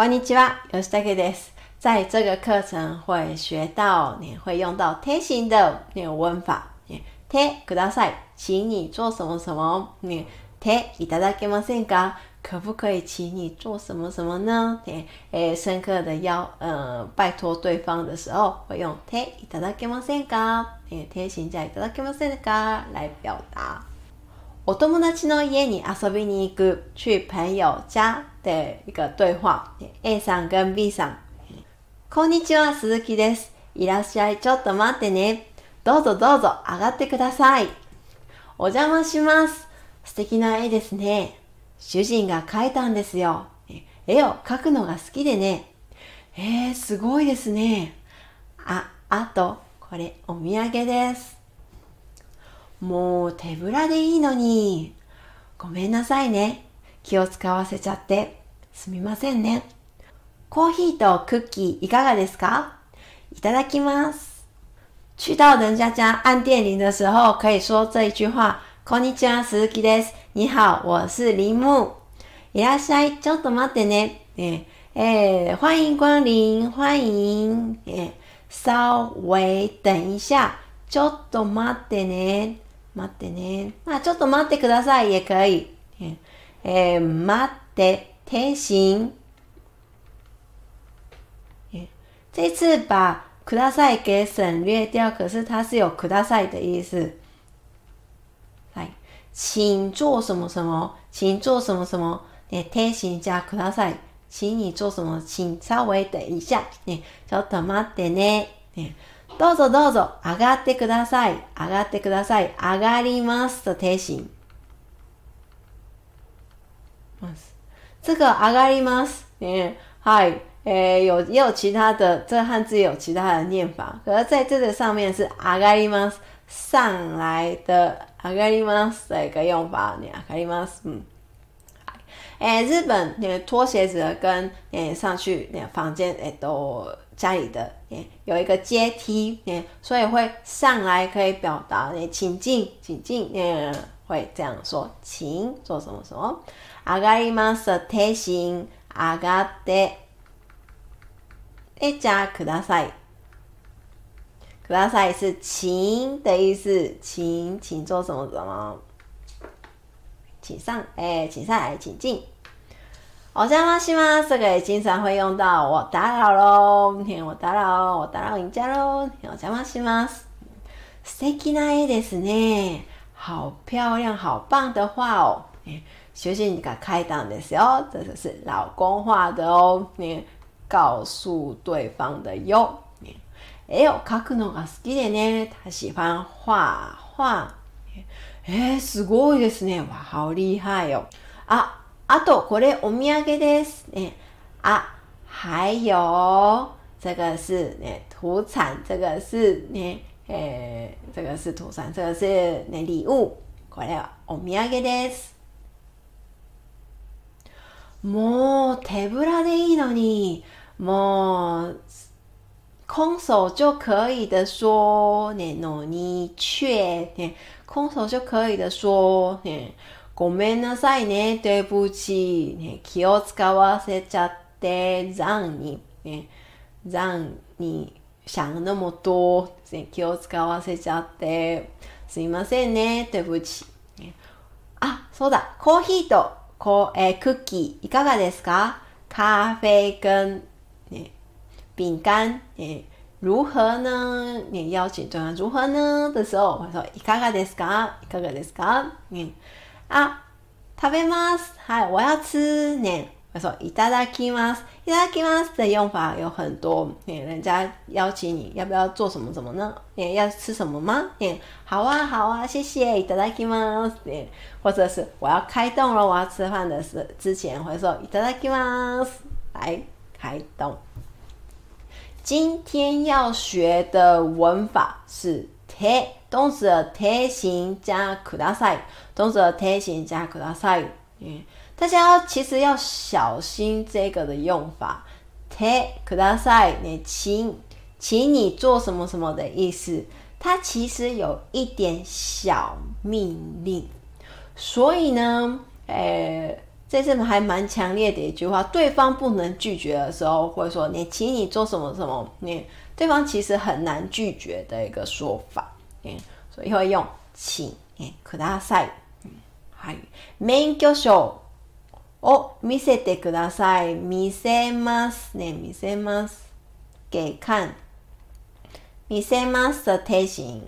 こんにちは、よろしくです。在这个课程会学到，你会用到贴心的那个问法。贴ください，请你做什么什么。ていただけませんか？可不可以请你做什么什么呢？诶，深刻的要呃拜托对方的时候，会用贴いただけませんか？贴心在いただけませんか来表达。お友達の家に遊びに行く去朋友家的一个对话。A さん跟 B さん。こんにちは、鈴木です。いらっしゃい。ちょっと待ってね。どうぞどうぞ、上がってください。お邪魔します。素敵な絵ですね。主人が描いたんですよ。絵を描くのが好きでね。えー、すごいですね。あ、あと、これ、お土産です。もう手ぶらでいいのに。ごめんなさいね。気を使わせちゃって。すみませんね。コーヒーとクッキーいかがですかいただきます。去到人家家按電铃的时候，可以说这一句话：こんにちは、鈴木です。你好，我是林木。いらっしゃい、ちょっと待ってね。ええ、欢迎光临，欢迎。え、稍微等一下，ちょっと待ってね。待ってね。まあ、ちょっと待ってください。也可以。えー、待って、停行。这次把ください给省略掉，可是它是有ください的意思。来，请做什么什么，请做什么什么。ね、停じ加ください。请你做什么？请稍微等一下。ね、ちょっと待ってね。ねどうぞどうぞ、上がってください。上がってください。上がりますと停止音。这个上がります。嗯，嗨，え、有也有其他的，这汉字有其他的念法，可是在这个上面是上がります上来的上がります的一个用法，你上がります，え诶，日本，诶，脱鞋子跟诶上去诶房间っと、家里的，有一个阶梯，所以会上来可以表达，请进，请进，会这样说，请做什么什么。上がります。提醒，上がって、こちらください。ください是请的意思，请，请做什么什么，请上，哎，请上来，请进。我邪魔し吗？这个也经常会用到。我打扰喽，你我打扰，我打扰人家喽。お邪魔します。素敵ないですね。好漂亮，好棒的画哦。学习你敢开档的时候，这就是老公画的哦。你告诉对方的哟。哎呦，卡くのが斯基で呢？他喜欢画画。哎，すごいですね。わ、ハオリハよ。あと、これお土産です。ね、あ、いよ。这个是ね、土产、这个是ね、えー、这个是土産、这个是ね、礼物。これはお土産です。もう手ぶらでいいのに、もう、空手就可以的说，ねのに却ね，空手就可以的说，ね。ごめんなさいね、とぶち、気を使わせちゃって、残に、ね、残に、想那么のもと、気を使わせちゃって、すいませんね、とぶち。あ、そうだ、コーヒーとえー、クッキーいかがですか咖啡跟、ね、饼干、ね、如何呢邀请对方如何呢的时候、我说、いかがですかいかがですかね。啊，食べます。嗨，我要吃呢。我说，いただきます。いただきます的用法有很多。人家邀请你要不要做什么什么呢？你要吃什么吗？嗯，好啊，好啊，谢谢。いただきます。嗯，或者是我要开动了，我要吃饭的时之前会说いただきます，来开动。今天要学的文法是 te。动词的变形加くださ ы，动词的变形加くださ ы。嗯，大家其实要小心这个的用法。てくださ ы，你请，请你做什么什么的意思。它其实有一点小命令。所以呢，诶，这是还蛮强烈的一句话。对方不能拒绝的时候，会说你，请你做什么什么。你对方其实很难拒绝的一个说法。えそれ用请ください、はい。免許証を見せてください。見せますね、見せます。给看。見せます的提醒。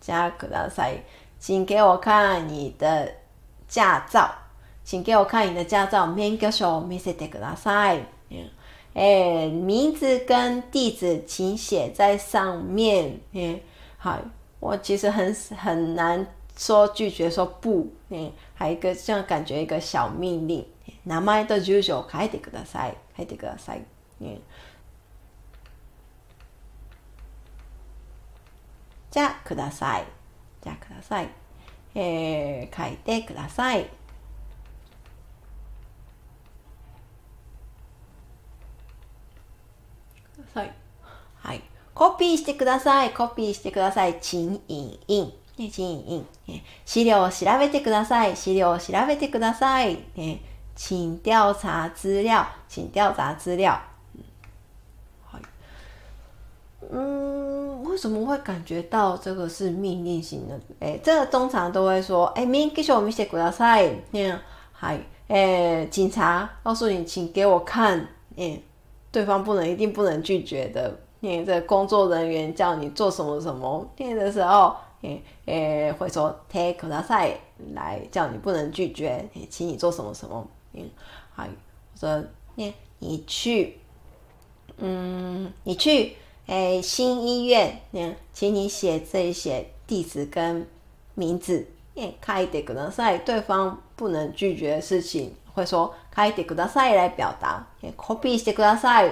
じゃあください。请给我看你的驾照。请给我看你的驾照。免許証を見せてください。えー、名字跟地址请写在上面。えはい。我其实很很难说拒绝说不。ね、还有一个这样感觉一个小命令。名前と住所を書いてください。書いてください。じゃください。じゃください。えー、書いてください。コピーしてください。コピーしてください。チンインイン。ね、チンイン。資料を調べてください。資料を調べてください。ね、チン調査資オ。チン調査資料。はい。嗯，为什么会感觉到这个是命令型的？这个通常都会说，を見せてください。ね、はい。哎，警察告诉你，请给我看。对方不能，一定不能拒绝的。你的工作人员叫你做什么什么，念的时候，诶诶，会说 take a course 来叫你不能拒绝，也请你做什么什么，好，还说念你去，嗯，你去诶新医院，念请你写这些地址跟名字，念开的课程赛，对方不能拒绝的事情。会说“开いてください”来表达，“コピーしてください”。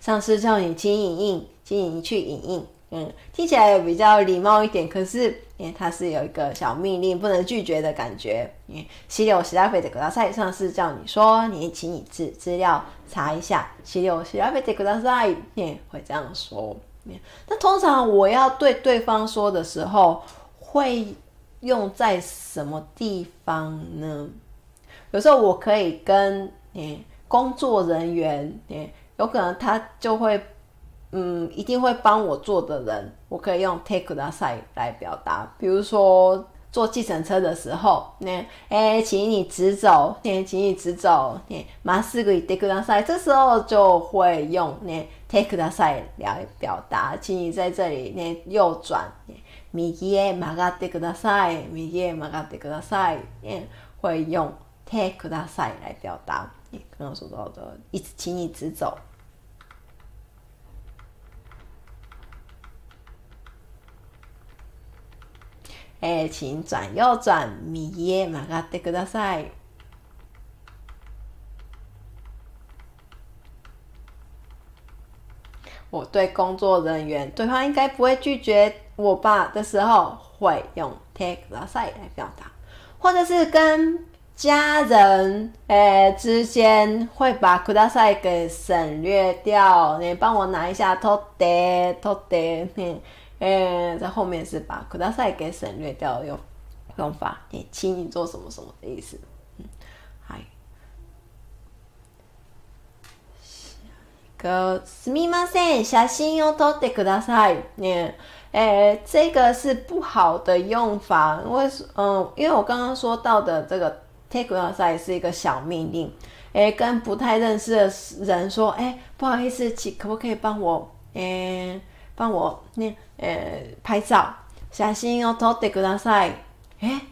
上司叫你请影印，请营去影印，嗯，听起来也比较礼貌一点。可是，因为它是有一个小命令，不能拒绝的感觉。因为“資料調べてください”，上司叫你说你请你资资料查一下，“資料調べてください”。会这样说。那通常我要对对方说的时候，会用在什么地方呢？有时候我可以跟你工作人员，你有可能他就会，嗯，一定会帮我做的人，我可以用 take the side 来表达。比如说坐计程车的时候，那哎，请你直走，那请你直走，那ますぐ take the side，这时候就会用那 take the side 来表达，请你在这里那右转，右へ曲がってください，右へ曲がってください，会用。请，ください来表达你刚刚说到的，一直请你直走。诶，请转右转，右へ曲がってください。我对工作人员对方应该不会拒绝我吧？的时候会用 take the side 来表达，或者是跟。家人诶之间会把ください给省略掉。你帮我拿一下。t o d a y トデトデ，你诶在后面是把ください给省略掉用用法。你请你做什么什么的意思。嗯，好。すみません、写真を撮ってください。你诶，这个是不好的用法，因为嗯，因为我刚刚说到的这个。Take care 是一个小命令，诶，跟不太认识的人说，哎，不好意思，请可不可以帮我，嗯，帮我，那，诶，拍照，写信要投，得ください，哎，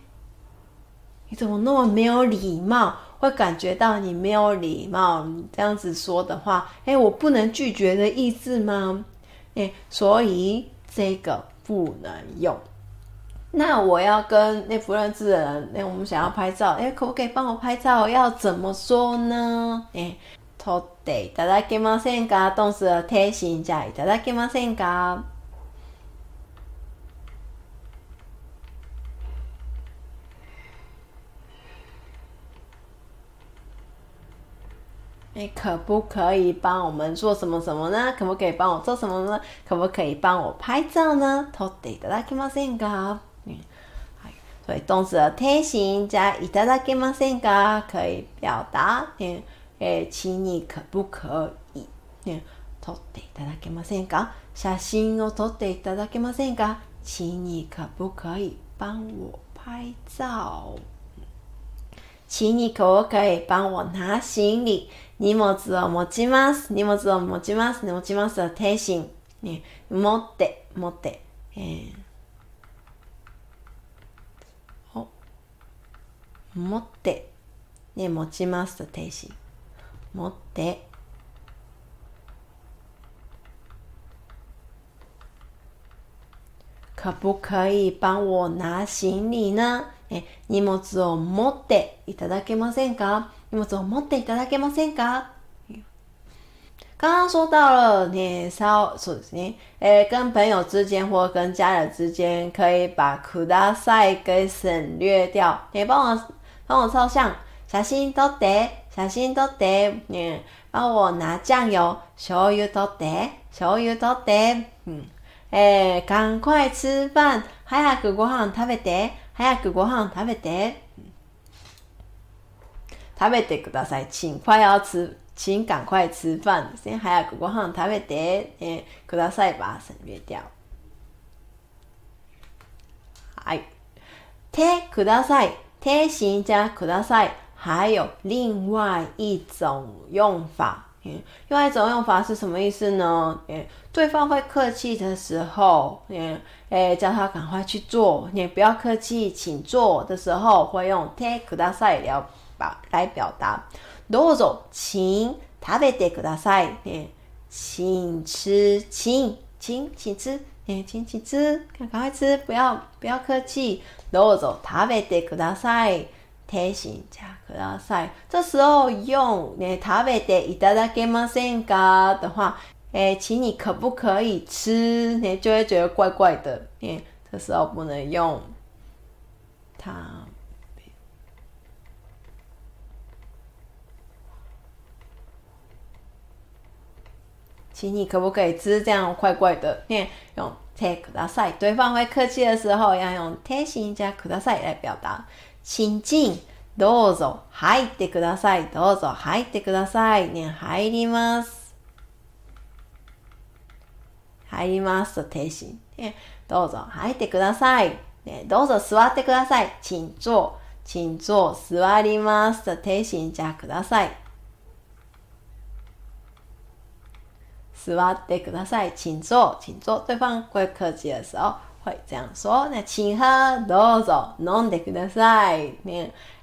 怎么那么没有礼貌，会感觉到你没有礼貌，这样子说的话，哎，我不能拒绝的意志吗？哎，所以这个不能用。那我要跟那不认识的人，那我们想要拍照，哎，可不可以帮我拍照？要怎么说呢？哎 t o d a いただけませんか。动词的る？心じゃいただけませんか。你可不可以帮我们做什么什么呢？可不可以帮我做什么呢？可不可以帮我拍照呢とっていただけませんか。所以动词的贴心加いただけませんか可以表达ね、え请你可不可以ね、撮っていただけませんか写真を撮っていただけませんか请你可不可以帮我拍照？请你可不可以帮我拿行李？荷物を持ちます。荷物を持ちます。持ちます天心。ね、持って、持って。え持って、ね、持ちますと停止。持って、可不可以帮我拿行李呢え荷物を持っていただけませんか荷物を持っていただけませんか刚刚说到了ね、さそうですね。え跟朋友之间或跟家人之间可以把ください给省略掉。え、帮我帮我照相，写真撮って、写真撮って、ね、帮我拿酱油、醤油撮って、醤油撮って、うん、えい。赶快吃饭、早くご飯食べて、早くご飯食べて、食べてください、请快要吃。请赶快吃饭ですね。早くご飯食べて、えくださいば省略掉。はい。てください。请加くだ赛，还有另外一种用法。嗯，另外一种用法是什么意思呢？嗯，对方会客气的时候，嗯，哎，叫他赶快去做，你不要客气，请坐的时候，会用“请加ください”了表来表达。どうぞ、请食べてください。嗯，请吃，请。请请吃，诶，请请吃，赶快吃，不要不要客气。どうぞ食べてください、て心じゃくだ这时候用诶食べていただけませんか的话，诶，请你可不可以吃？你就会觉得怪怪的。诶，这时候不能用。他。请你可不可以吃这样怪怪的？念用 take ください。对方会客气的时候，要用天心加ください来表达。请进，どうぞ入ってください。どうぞ入ってください。念入ります。入りますと天心。ね、どうぞ入ってください。ね、どうぞ座ってください。请坐。请坐。座りますと天心ゃください。座，请坐，请坐。对方贵客气的时候会这样说。那请喝，どうぞ。飲んでください。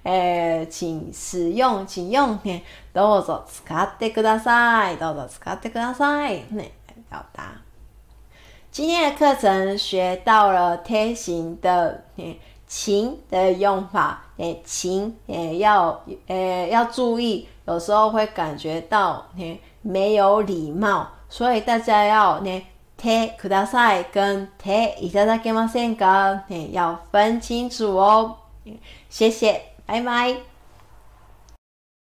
诶，请使用，请用。诶，どうぞ使ってください。どうぞ使ってください。诶，好哒。今天的课程学到了贴形的请的用法。诶，请也要诶要注意，有时候会感觉到诶没有礼貌。所以大家要呢，てください跟ていただけませんか，要分清楚哦。谢谢，拜拜。